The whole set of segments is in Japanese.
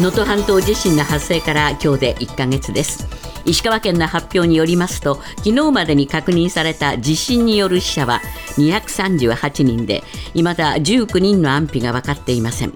能登半島地震の発生から今日で1ヶ月です。石川県の発表によりますと昨日までに確認された地震による死者は238人で未だ19人の安否が分かっていません。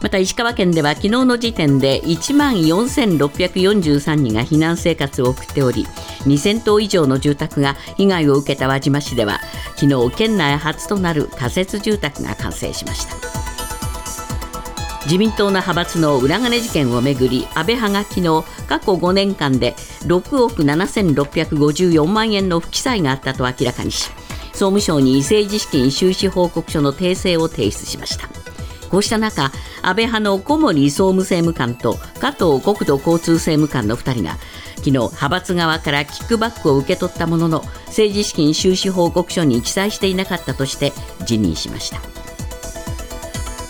また石川県では昨日の時点で1万4643人が避難生活を送っており2000棟以上の住宅が被害を受けた輪島市では昨日県内初となる仮設住宅が完成しました。自民党の派閥の裏金事件をめぐり安倍派が昨日過去5年間で6億7654万円の不記載があったと明らかにし総務省に政治資金収支報告書の訂正を提出しました。こうした中安倍派の小森総務政務官と加藤国土交通政務官の2人が昨日派閥側からキックバックを受け取ったものの政治資金収支報告書に記載していなかったとして辞任しました。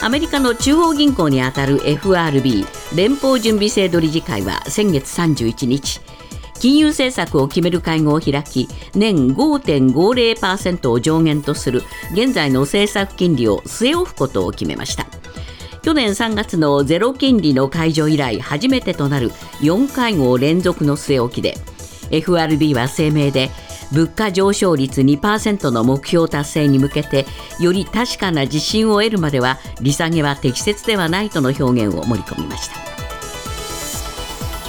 アメリカの中央銀行にあたる FRB 連邦準備制度理事会は先月31日金融政策を決める会合を開き年5.50%を上限とする現在の政策金利を据え置くことを決めました。去年3月のゼロ金利の解除以来初めてとなる4会合連続の据え置きで FRB は声明で物価上昇率2%の目標達成に向けてより確かな自信を得るまでは利下げは適切ではないとの表現を盛り込みました。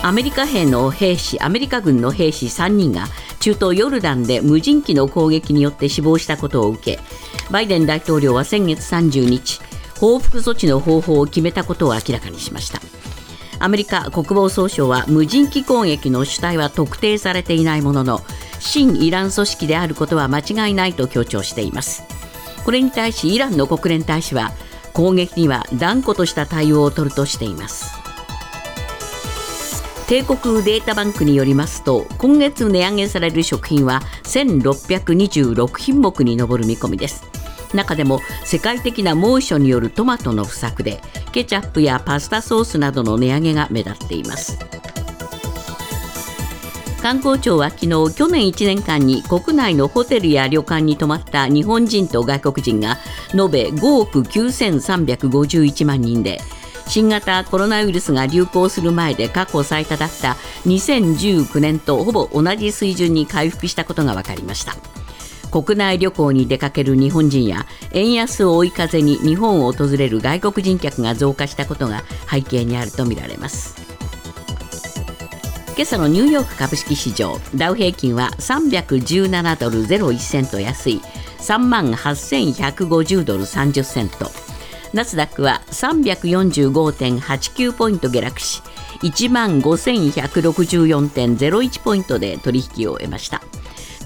アメリカ兵の兵士アメリカ軍の兵士3人が中東ヨルダンで無人機の攻撃によって死亡したことを受けバイデン大統領は先月30日報復措置の方法を決めたことを明らかにしました。アメリカ国防総省は無人機攻撃の主体は特定されていないものの親イラン組織であることは間違いないと強調しています。これに対しイランの国連大使は攻撃には断固とした対応を取るとしています。帝国データバンクによりますと今月値上げされる食品は1626品目に上る見込みです。中でも世界的な猛暑によるトマトの不作でケチャップやパスタソースなどの値上げが目立っています。観光庁は昨日去年1年間に国内のホテルや旅館に泊まった日本人と外国人が延べ5億9351万人で新型コロナウイルスが流行する前で過去最多だった2019年とほぼ同じ水準に回復したことが分かりました。国内旅行に出かける日本人や円安を追い風に日本を訪れる外国人客が増加したことが背景にあるとみられます。今朝のニューヨーク株式市場ダウ平均は317ドル01セント安い3万8150ドル30セント。ナスダックは345.89ポイント下落し1万5164.01ポイントで取引を終えました。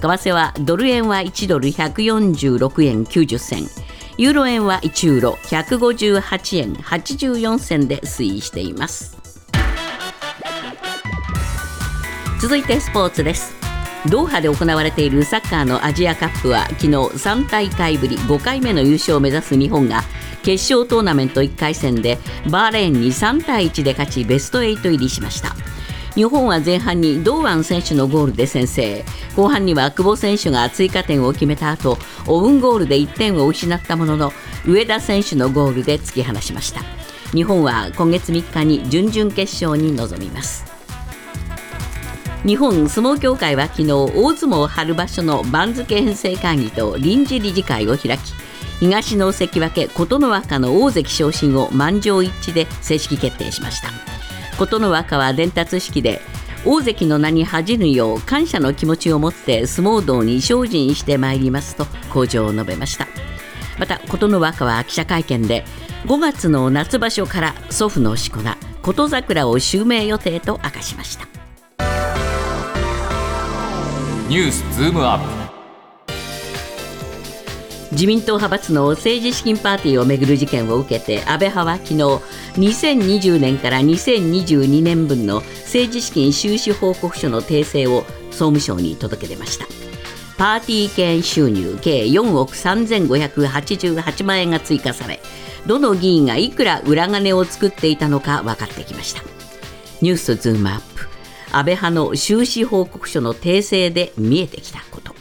為替はドル円は1ドル146円90銭。ユーロ円は1ユーロ158円84銭で推移しています。続いてスポーツです。ドーハで行われているサッカーのアジアカップは昨日3大会ぶり5回目の優勝を目指す日本が決勝トーナメント1回戦でバーレーンに3対1で勝ちベスト8入りしました。日本は前半に堂安選手のゴールで先制。後半には久保選手が追加点を決めた後オウンゴールで1点を失ったものの上田選手のゴールで突き放しました。日本は今月3日に準々決勝に臨みます。日本相撲協会は昨日大相撲春場所の番付編成会議と臨時理事会を開き東の関脇琴ノ若の大関昇進を満場一致で正式決定しました。琴ノ若は伝達式で大関の名に恥じぬよう感謝の気持ちを持って相撲道に精進してまいりますと向上を述べました。また琴ノ若は記者会見で5月の夏場所から祖父のしこ名琴桜を襲名予定と明かしました。ニュースズームアップ。自民党派閥の政治資金パーティーをめぐる事件を受けて安倍派は昨日2020年から2022年分の政治資金収支報告書の訂正を総務省に届け出ました。パーティー券収入計4億3588万円が追加されどの議員がいくら裏金を作っていたのか分かってきました。ニュースズームアップ。安倍派の収支報告書の訂正で見えてきたこと。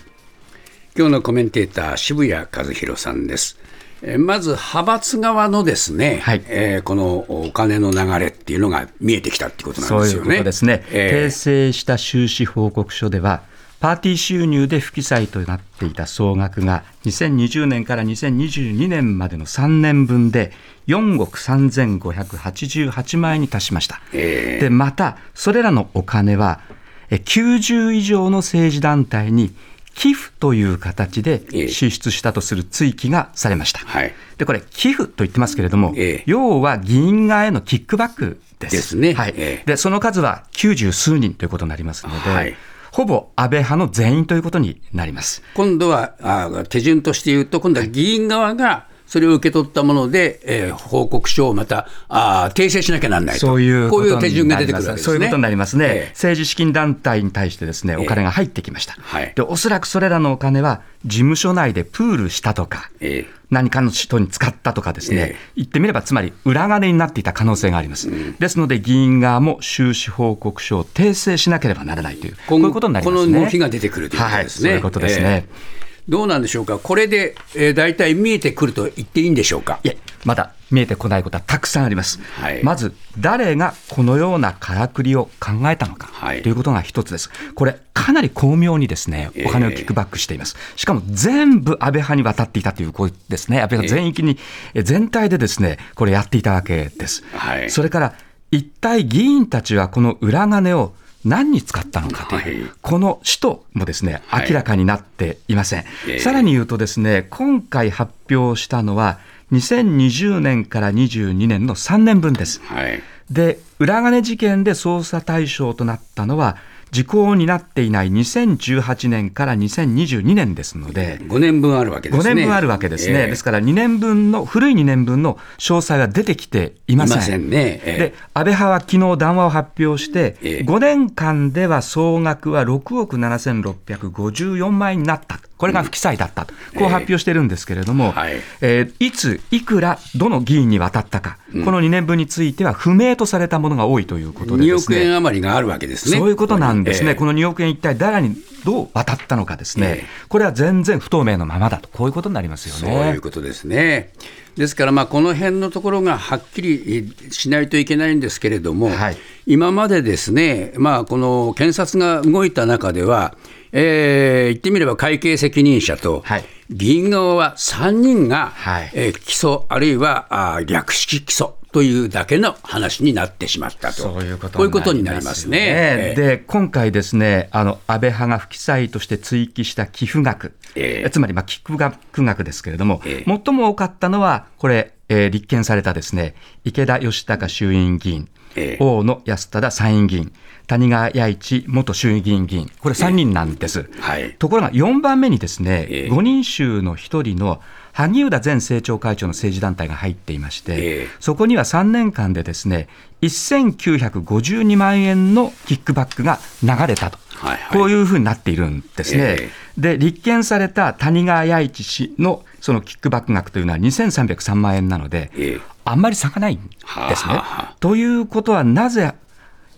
今日のコメンテーター渋谷和弘さんです。えーまず派閥側のですね、はい。えーこのお金の流れっていうのが見えてきたっていうことなんそういうですよね。ことですね、えー。訂正した収支報告書では、パーティー収入で不記載となっていた総額が、2020年から2022年までの3年分で、4億3588万円に達しました。えー。でまた、それらのお金は、え90以上の政治団体に寄付という形でええ支出したとする追記がされました。はい。でこれ、寄付と言ってますけれども、ええ要は議員側へのキックバックです。ですね。はい。ええでその数は90数人ということになりますので、はいほぼ安倍派の全員ということになります。今度はあ手順として言うと、今度は議員側がそれを受け取ったもので、えー報告書をまたあ訂正しなきゃならないと、そういうこういう手順が出てくるわけですね。そういうことになりますね、ええ政治資金団体に対してですね、えお金が入ってきました、はいで。おそらくそれらのお金は、事務所内でプールしたとか、ええ何かの人に使ったとかですね、ええ言ってみれば、つまり裏金になっていた可能性があります。ですので、議員側も収支報告書を訂正しなければならないという、こういうことになりますね。この動きが出てくるということですね。はい、そういうことですね。ええどうなんでしょうか、これで、えー、大体見えてくると言っていいんでしょうか？いえ、まだ見えてこないことはたくさんあります。はいまず、誰がこのようなからくりを考えたのか、はいということが一つです。これ、かなり巧妙にですね、ええお金をキックバックしています。しかも全部安倍派に渡っていたということですね。安倍派全域に、え全体でですね、これやっていたわけです。はいそれから、一体議員たちはこの裏金を何に使ったのかという、はいこの使途もですね、はい明らかになっていません。ええさらに言うとですね、今回発表したのは、2020年から22年の3年分です。はい。で、裏金事件で捜査対象となったのは、時効になっていない2018年から2022年ですので、5年分あるわけです5ね。年分あるわけですね。ええですから2年分の、古い2年分の詳細が出てきていません。いませんね。ええで、安倍派は昨日談話を発表して、ええ5年間では総額は6億7654万円になった。これが不記載だったと。こう発表してるんですけれども、はいえーいつ、いくら、どの議員に渡ったか、この2年分については不明とされたものが多いということで2ですね。億円余りがあるわけですね。そういうことなんですね、ええ。この2億円、一体誰にどう渡ったのかですね、ええ。これは全然不透明のままだと、こういうことになりますよそうね。いうことですね。ですから、まあ、この辺のところがはっきりしないといけないんですけれども、はい。今までですね、まあ、この検察が動いた中では、えー言ってみれば会計責任者と、はい。議員側は3人が、はい。えー起訴、あるいはあー略式起訴というだけの話になってしまったと、そういうことこういうことになりますね。えーで、今回ですね、あの、安倍派が不記載として追記した寄付額、ええ。つまり、まあ、寄付額額ですけれども、ええ。最も多かったのは、これ、えー立憲されたですね、池田義孝衆院議員、ええ。大野安忠参院議員、谷川弥一元衆議院議員、これ3人なんです。はい。ところが4番目にですね、ええ。5人衆の1人の萩生田前政調会長の政治団体が入っていまして、ええ。そこには3年間でですね、1952万円のキックバックが流れたと。はいはい。こういうふうになっているんですね。えで、立件された谷川弥一氏のそのキックバック額というのは2303万円なので、ええあんまり差がないんですはあね。はあということは、なぜ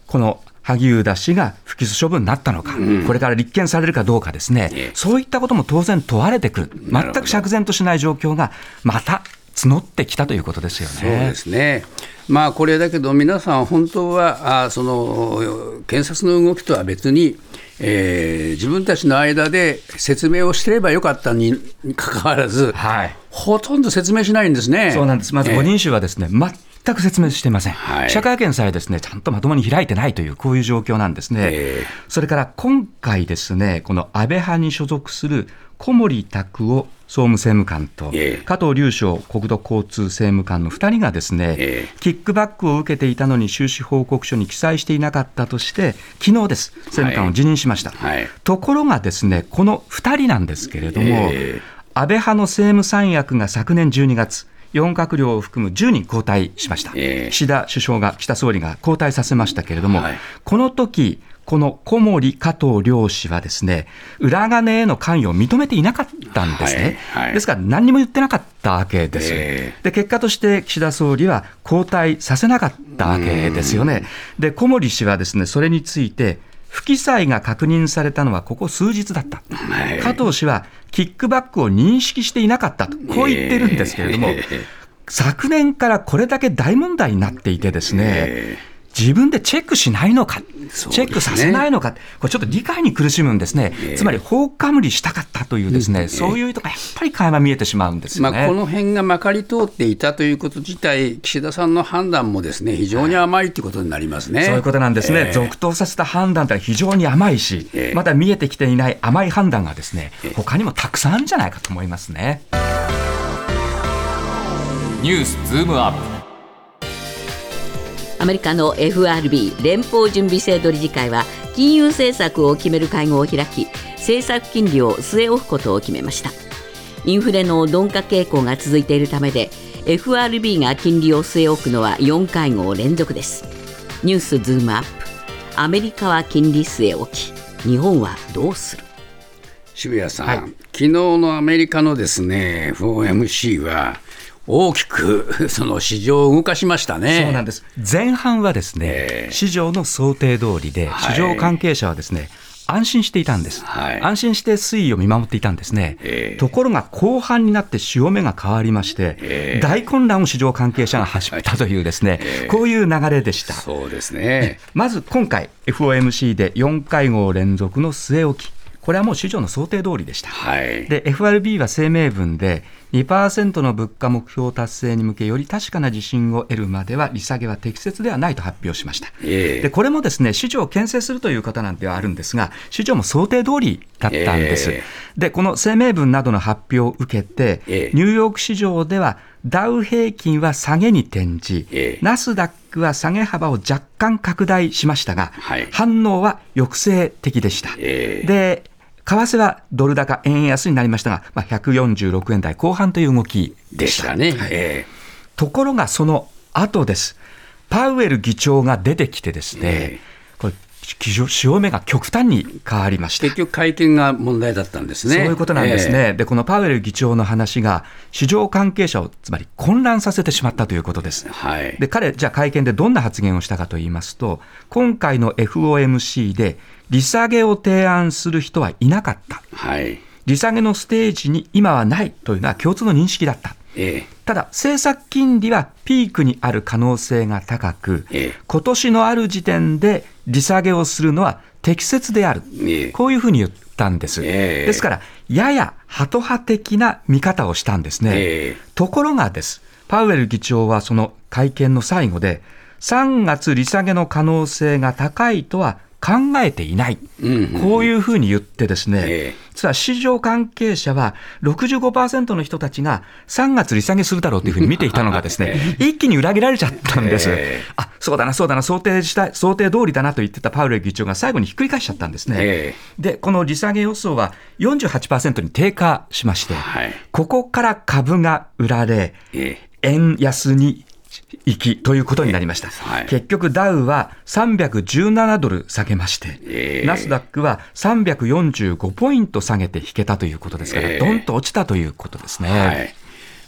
この萩生田氏が不起訴処分になったのか、これから立件されるかどうかですね、ええそういったことも当然問われてくる、全く釈然としない状況がまた募ってきたということですよね。そうですね。まあこれだけど皆さん本当はあその検察の動きとは別に、えー自分たちの間で説明をしてればよかったにに かかわらず、はいほとんど説明しないんですね。そうなんです。まずえー5人衆はですね、全く説明していません。はい。記者会見さえですね、ちゃんとまともに開いてないという、こういう状況なんですね。えそれから今回ですね、この安倍派に所属する小森拓夫総務政務官と、ええ。加藤隆翔国土交通政務官の2人がですね、ええ。キックバックを受けていたのに収支報告書に記載していなかったとして、昨日です、政務官を辞任しました。はい。ところがですね、この2人なんですけれども、え安倍派の政務三役が昨年12月、4閣僚を含む10人交代しました、ええ。岸田首相が、岸田総理が交代させましたけれども、はい。この時この小森加藤両氏はですね、裏金への関与を認めていなかったんですね。はい。はい。ですから何にも言ってなかったわけです。えで、結果として岸田総理は交代させなかったわけですよね。で、小森氏はですね、それについて、不記載が確認されたのはここ数日だった。はい。加藤氏はキックバックを認識していなかったと、こう言ってるんですけれども、ええ昨年からこれだけ大問題になっていてですね、え自分でチェックしないのか、ねチェックさせないのか、これちょっと理解に苦しむんですね。つまり放火無理したかったというですね、そういう意図がやっぱり垣間見えてしまうんですよね。まあ、この辺がまかり通っていたということ自体、岸田さんの判断もですね非常に甘いということになりますね。そういうことなんですね、ええ続投させた判断というのは非常に甘いし、ええまだ見えてきていない甘い判断がですね、他にもたくさんあるんじゃないかと思いますね。ニュースズームアップアメリカの FRB 連邦準備制度理事会は金融政策を決める会合を開き政策金利を据え置くことを決めました。インフレの鈍化傾向が続いているためで FRB が金利を据え置くのは4会合連続です。ニュースズームアップ。アメリカは金利据え置き日本はどうする？渋谷さん、はい。昨日のアメリカのですね FOMC は大きく その市場を動かしましたね。そうなんです。前半はですね、ええ。市場の想定通りで、はい。市場関係者はですね、安心していたんです、はい。安心して推移を見守っていたんですね、ええ。ところが後半になって潮目が変わりまして、ええ。大混乱を市場関係者が始めたというですね、ええ。こういう流れでした。そうですね。まず今回、FOMC で4会合連続の据え置き、これはもう市場の想定通りでした。はい。で FRB は声明文で2%の物価目標達成に向けより確かな自信を得るまでは利下げは適切ではないと発表しました。ええでこれもですね市場を牽制するという方なんてはあるんですが市場も想定通りだったんです。えでこの声明文などの発表を受けて、ええニューヨーク市場ではダウ平均は下げに転じ、ええナスダックは下げ幅を若干拡大しましたが、はい反応は抑制的でした。ええで為替はドル高円安になりましたが、まあ、146円台後半という動きでし。たたね。はいえところがその後です。パウエル議長が出てきてですね、えこれ、潮潮目が極端に変わりましたえ。結局会見が問題だったんですね。そういうことなんですね、でこのパウエル議長の話が、市場関係者をつまり混乱させてしまったということです。ええはい。で彼、じゃあ会見でどんな発言をしたかと言いますと、今回の FOMC で利下げを提案する人はいなかった。はい。利下げのステージに今はないというのは共通の認識だった。えただ、政策金利はピークにある可能性が高く、ええ今年のある時点で利下げをするのは適切である。ええこういうふうに言ったんです。ええですから、ややハト派的な見方をしたんですね。ええところがです、パウエル議長はその会見の最後で、3月利下げの可能性が高いとは考えていない。こういうふうに言ってですね、ええ。実は市場関係者は65%の人たちが3月利下げするだろうというふうに見ていたのがですね、一気に裏切られちゃったんです。ええ。あ、そうだな、そうだな、想定した、想定通りだなと言ってたパウエル議長が最後にひっくり返しちゃったんですね。えで、この利下げ予想は48%に低下しまして、はい。ここから株が売られ、ええ。円安に行きということになりました。はい結局ダウは317ドル下げまして、ええナスダックは345ポイント下げて引けたということですから、ええどんと落ちたということですね。はい。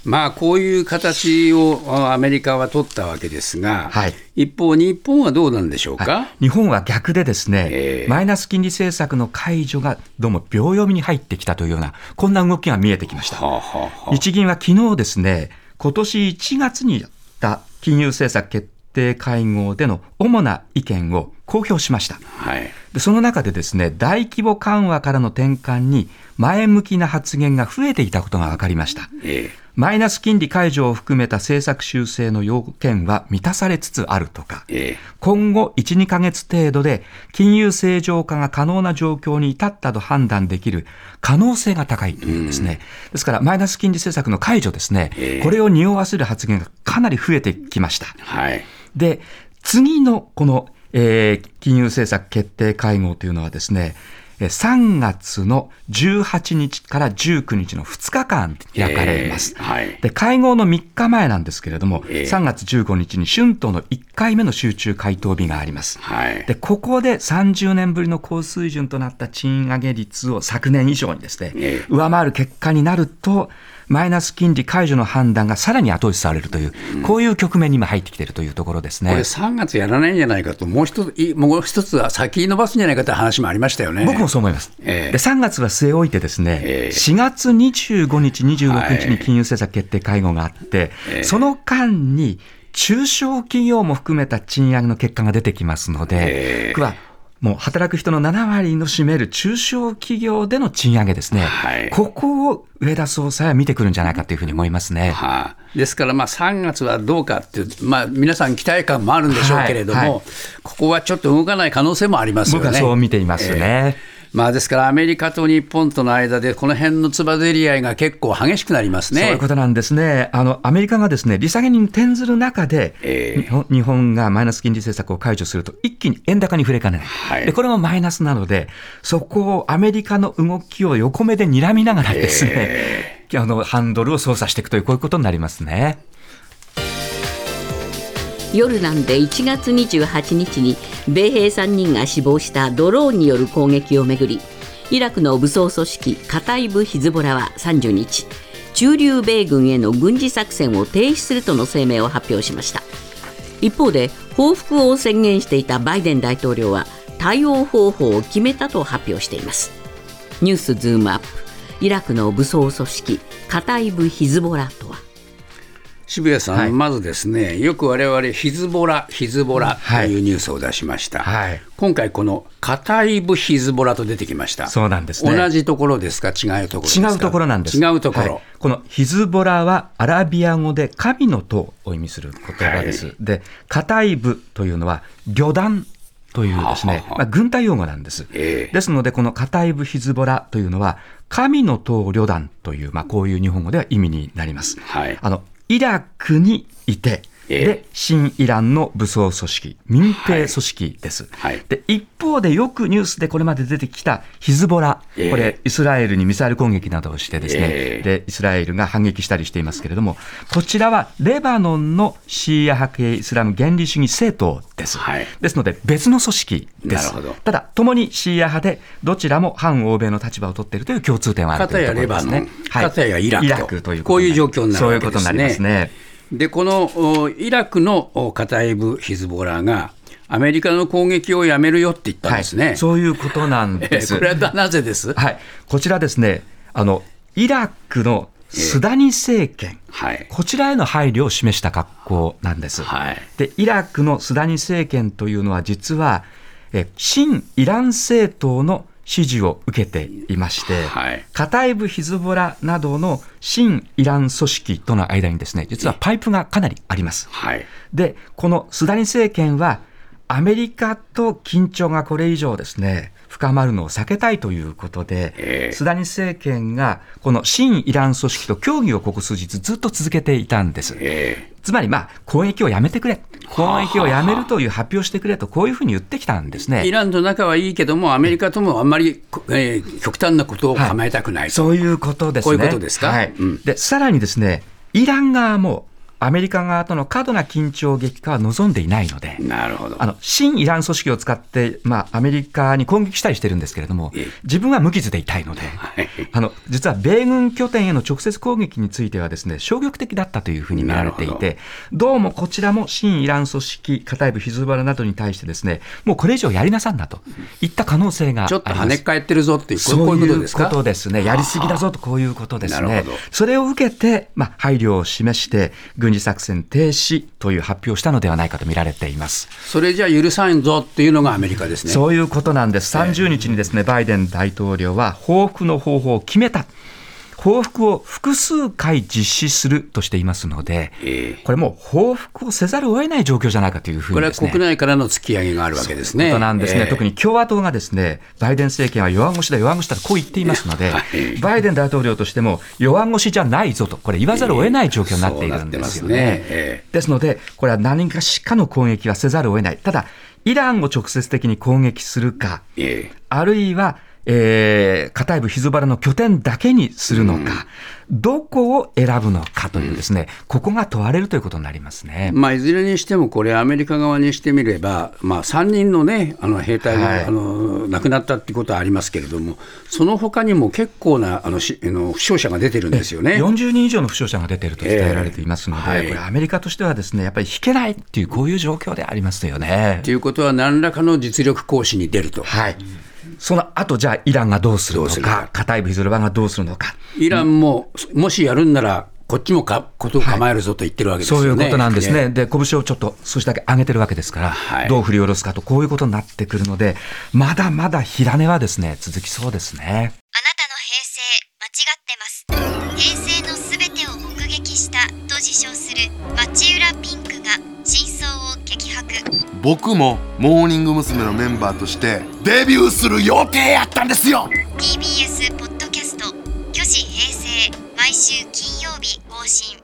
まあ、こういう形をあアメリカは取ったわけですが、はい一方、日本はどうなんでしょうか？はい日本は逆でですね、ええマイナス金利政策の解除がどうも秒読みに入ってきたというような、こんな動きが見えてきました。はあはあはあ日銀は昨日ですね、今年1月にやった金融政策決定会合での主な意見を公表しました。はい。でその中でですね、大規模緩和からの転換に前向きな発言が増えていたことが分かりました。ええマイナス金利解除を含めた政策修正の要件は満たされつつあるとか、え今後1、2ヶ月程度で金融正常化が可能な状況に至ったと判断できる可能性が高いというんですね。ですから、マイナス金利政策の解除ですね、ええこれを匂わせる発言がかなり増えてきました。えはい。で、次のこの、えー金融政策決定会合というのはですね、えー3月の18日から19日の2日間開かれます。ええはい。で会合の3日前なんですけれども、ええ3月15日に春闘の1回目の集中回答日があります。はい。でここで30年ぶりの高水準となった賃上げ率を昨年以上にですね、ええ上回る結果になると、マイナス金利解除の判断がさらに後押しされるという、こういう局面に今入ってきているというところですね。これ3月やらないんじゃないかと、もう一つ、いもう一つは先延ばすんじゃないかという話もありましたよね。僕もそう思います。ええで3月は据え置いてですね、ええ4月25日、26日に金融政策決定会合があって、ええその間に中小企業も含めた賃上げの結果が出てきますので、ええ僕はもう働く人の7割の占める中小企業での賃上げですね、はいここを上田総裁は見てくるんじゃないかというふうに思いますね。はあ、ですから、まあ、3月はどうかっていう、まあ、皆さん期待感もあるんでしょうけれども、はいはいここはちょっと動かない可能性もありますよね。僕はそう見ていますね。まあ、ですから、アメリカと日本との間で、この辺のつばぜり合いが結構激しくなりますね。そういうことなんですね。あの、アメリカがですね、利下げに転ずる中で、ええ日本がマイナス金利政策を解除すると、一気に円高に触れかねない。はいで、これもマイナスなので、そこをアメリカの動きを横目で睨みながらですね、あの、ハンドルを操作していくという、こういうことになりますね。ヨルダンで1月28日に米兵3人が死亡したドローンによる攻撃をめぐりイラクの武装組織カタイブ・ヒズボラは30日駐留米軍への軍事作戦を停止するとの声明を発表しました。一方で報復を宣言していたバイデン大統領は対応方法を決めたと発表しています。ニュースズームアップイラクの武装組織カタイブ・ヒズボラとは渋谷さん、はいまずですね、よく我々ヒズボラ、ヒズボラというニュースを出しました。はい今回、このカタイブ・ヒズボラと出てきました。そうなんですね同じところですか、違うところですか？違うところなんです。違うところ。はいこのヒズボラはアラビア語で神の塔を意味する言葉です。はいで、カタイブというのは旅団というですねはははまあ、軍隊用語なんです。ええですので、このカタイブ・ヒズボラというのは、神の塔旅団という、まあ、こういう日本語では意味になります。はいあのイラクにいて、で、新イランの武装組織、民兵組織です。はい。で、一方でよくニュースでこれまで出てきたヒズボラ、ええこれ、イスラエルにミサイル攻撃などをしてですね、ええで、イスラエルが反撃したりしていますけれども、こちらはレバノンのシーア派系イスラム原理主義政党です。はい。ですので、別の組織です。なるほど。ただ、共にシーア派で、どちらも反欧米の立場を取っているという共通点はあるというところですね。片やレバノン。片やイラクと。というこういう状況になるわけですね。そういうことになりますね。で、このおイラクのおカタイブ・ヒズボラが、アメリカの攻撃をやめるよって言ったんですね。はい、そういうことなんえです。これはなぜです？はい、こちらですね、あのイラクのスダニ政権、はい。こちらへの配慮を示した格好なんです。はい。でイラクのスダニ政権というのは実はえ新イラン政党の支持を受けていまして、はいカタイブ・ヒズボラなどの新イラン組織との間にですね実はパイプがかなりあります。はい。でこのスダニ政権はアメリカと緊張がこれ以上ですね深まるのを避けたいということで、ええ。スダニ政権がこの新イラン組織と協議をここ数日ずっと続けていたんです。えつまり、まあ、攻撃をやめてくれ、攻撃をやめるという発表してくれと、こういうふうに言ってきたんですね。ーイランと仲はいいけども、アメリカともあんまり、こえー極端なことを構えたくないと。そういうことですね。こういうことですか？はい。うん。でさらにですね、イラン側もアメリカ側との過度な緊張激化は望んでいないので、なるほど。あの新イラン組織を使って、まあ、アメリカに攻撃したりしてるんですけれどもええ、自分は無傷でいたいので、はいあの実は米軍拠点への直接攻撃についてはですね消極的だったというふうに見られていて、どうもこちらも新イラン組織、カタイブ、ヒズボラなどに対してですねもうこれ以上やりなさんだといった可能性がありちょっとます。跳ね返ってるぞっていう、そういうこというこですかとですね。やりすぎだぞとこういうことですね。それを受けて、まあ、配慮を示して、軍事作戦停止という発表をしたのではないかと見られています。それじゃ許さんぞっていうのがアメリカですね。そういうことなんです。30日にですね、バイデン大統領は報復の方法を決めた。報復を複数回実施するとしていますので、ええ。これもう報復をせざるを得ない状況じゃないかというふうこれはにですね。国内からの突き上げがあるわけですね。ことなんですね、ええ。特に共和党がですね。バイデン政権は弱腰だ、弱腰だとこう言っていますので、はい。バイデン大統領としても弱腰じゃないぞと、これ、言わざるを得ない状況になっているんですよね。そうなってますね。え。ですので、これは何かしかの攻撃はせざるを得ない、ただ、イランを直接的に攻撃するか、ええ。あるいはえー、カタイブヒズバラの拠点だけにするのか、どこを選ぶのかというですね、ここが問われるということになりますね。まあ、いずれにしても、これ、アメリカ側にしてみれば、まあ、3人の,、ね、あの兵隊が、はいあの亡くなったっていうことはありますけれども、その他にも結構なあのしあの負傷者が出てるんですよね。40人以上の負傷者が出ていると伝えられていますので、ええはいこれ、アメリカとしてはですね、やっぱり引けないっていう、こういう状況でありますよねと。いうことは、何らかの実力行使に出ると。はい。その後、じゃあ、イランがどうするのか、カタイブヒズバラがどうするのか。イランも、もしやるんなら、こっちもかことを構えるぞと言ってるわけですよね。そういうことなんですね。ねで、拳をちょっと少しだけ上げてるわけですから、はいどう振り下ろすかと、こういうことになってくるので、まだまだ火種はですね、続きそうですね。あなたの平成間違ってます平成のすべてを目撃したと自称する町浦ピンクが真相を激白僕もモーニング娘。のメンバーとしてデビューする予定やったんですよ TBS ポッドキャスト「巨子平成」毎週金曜日更新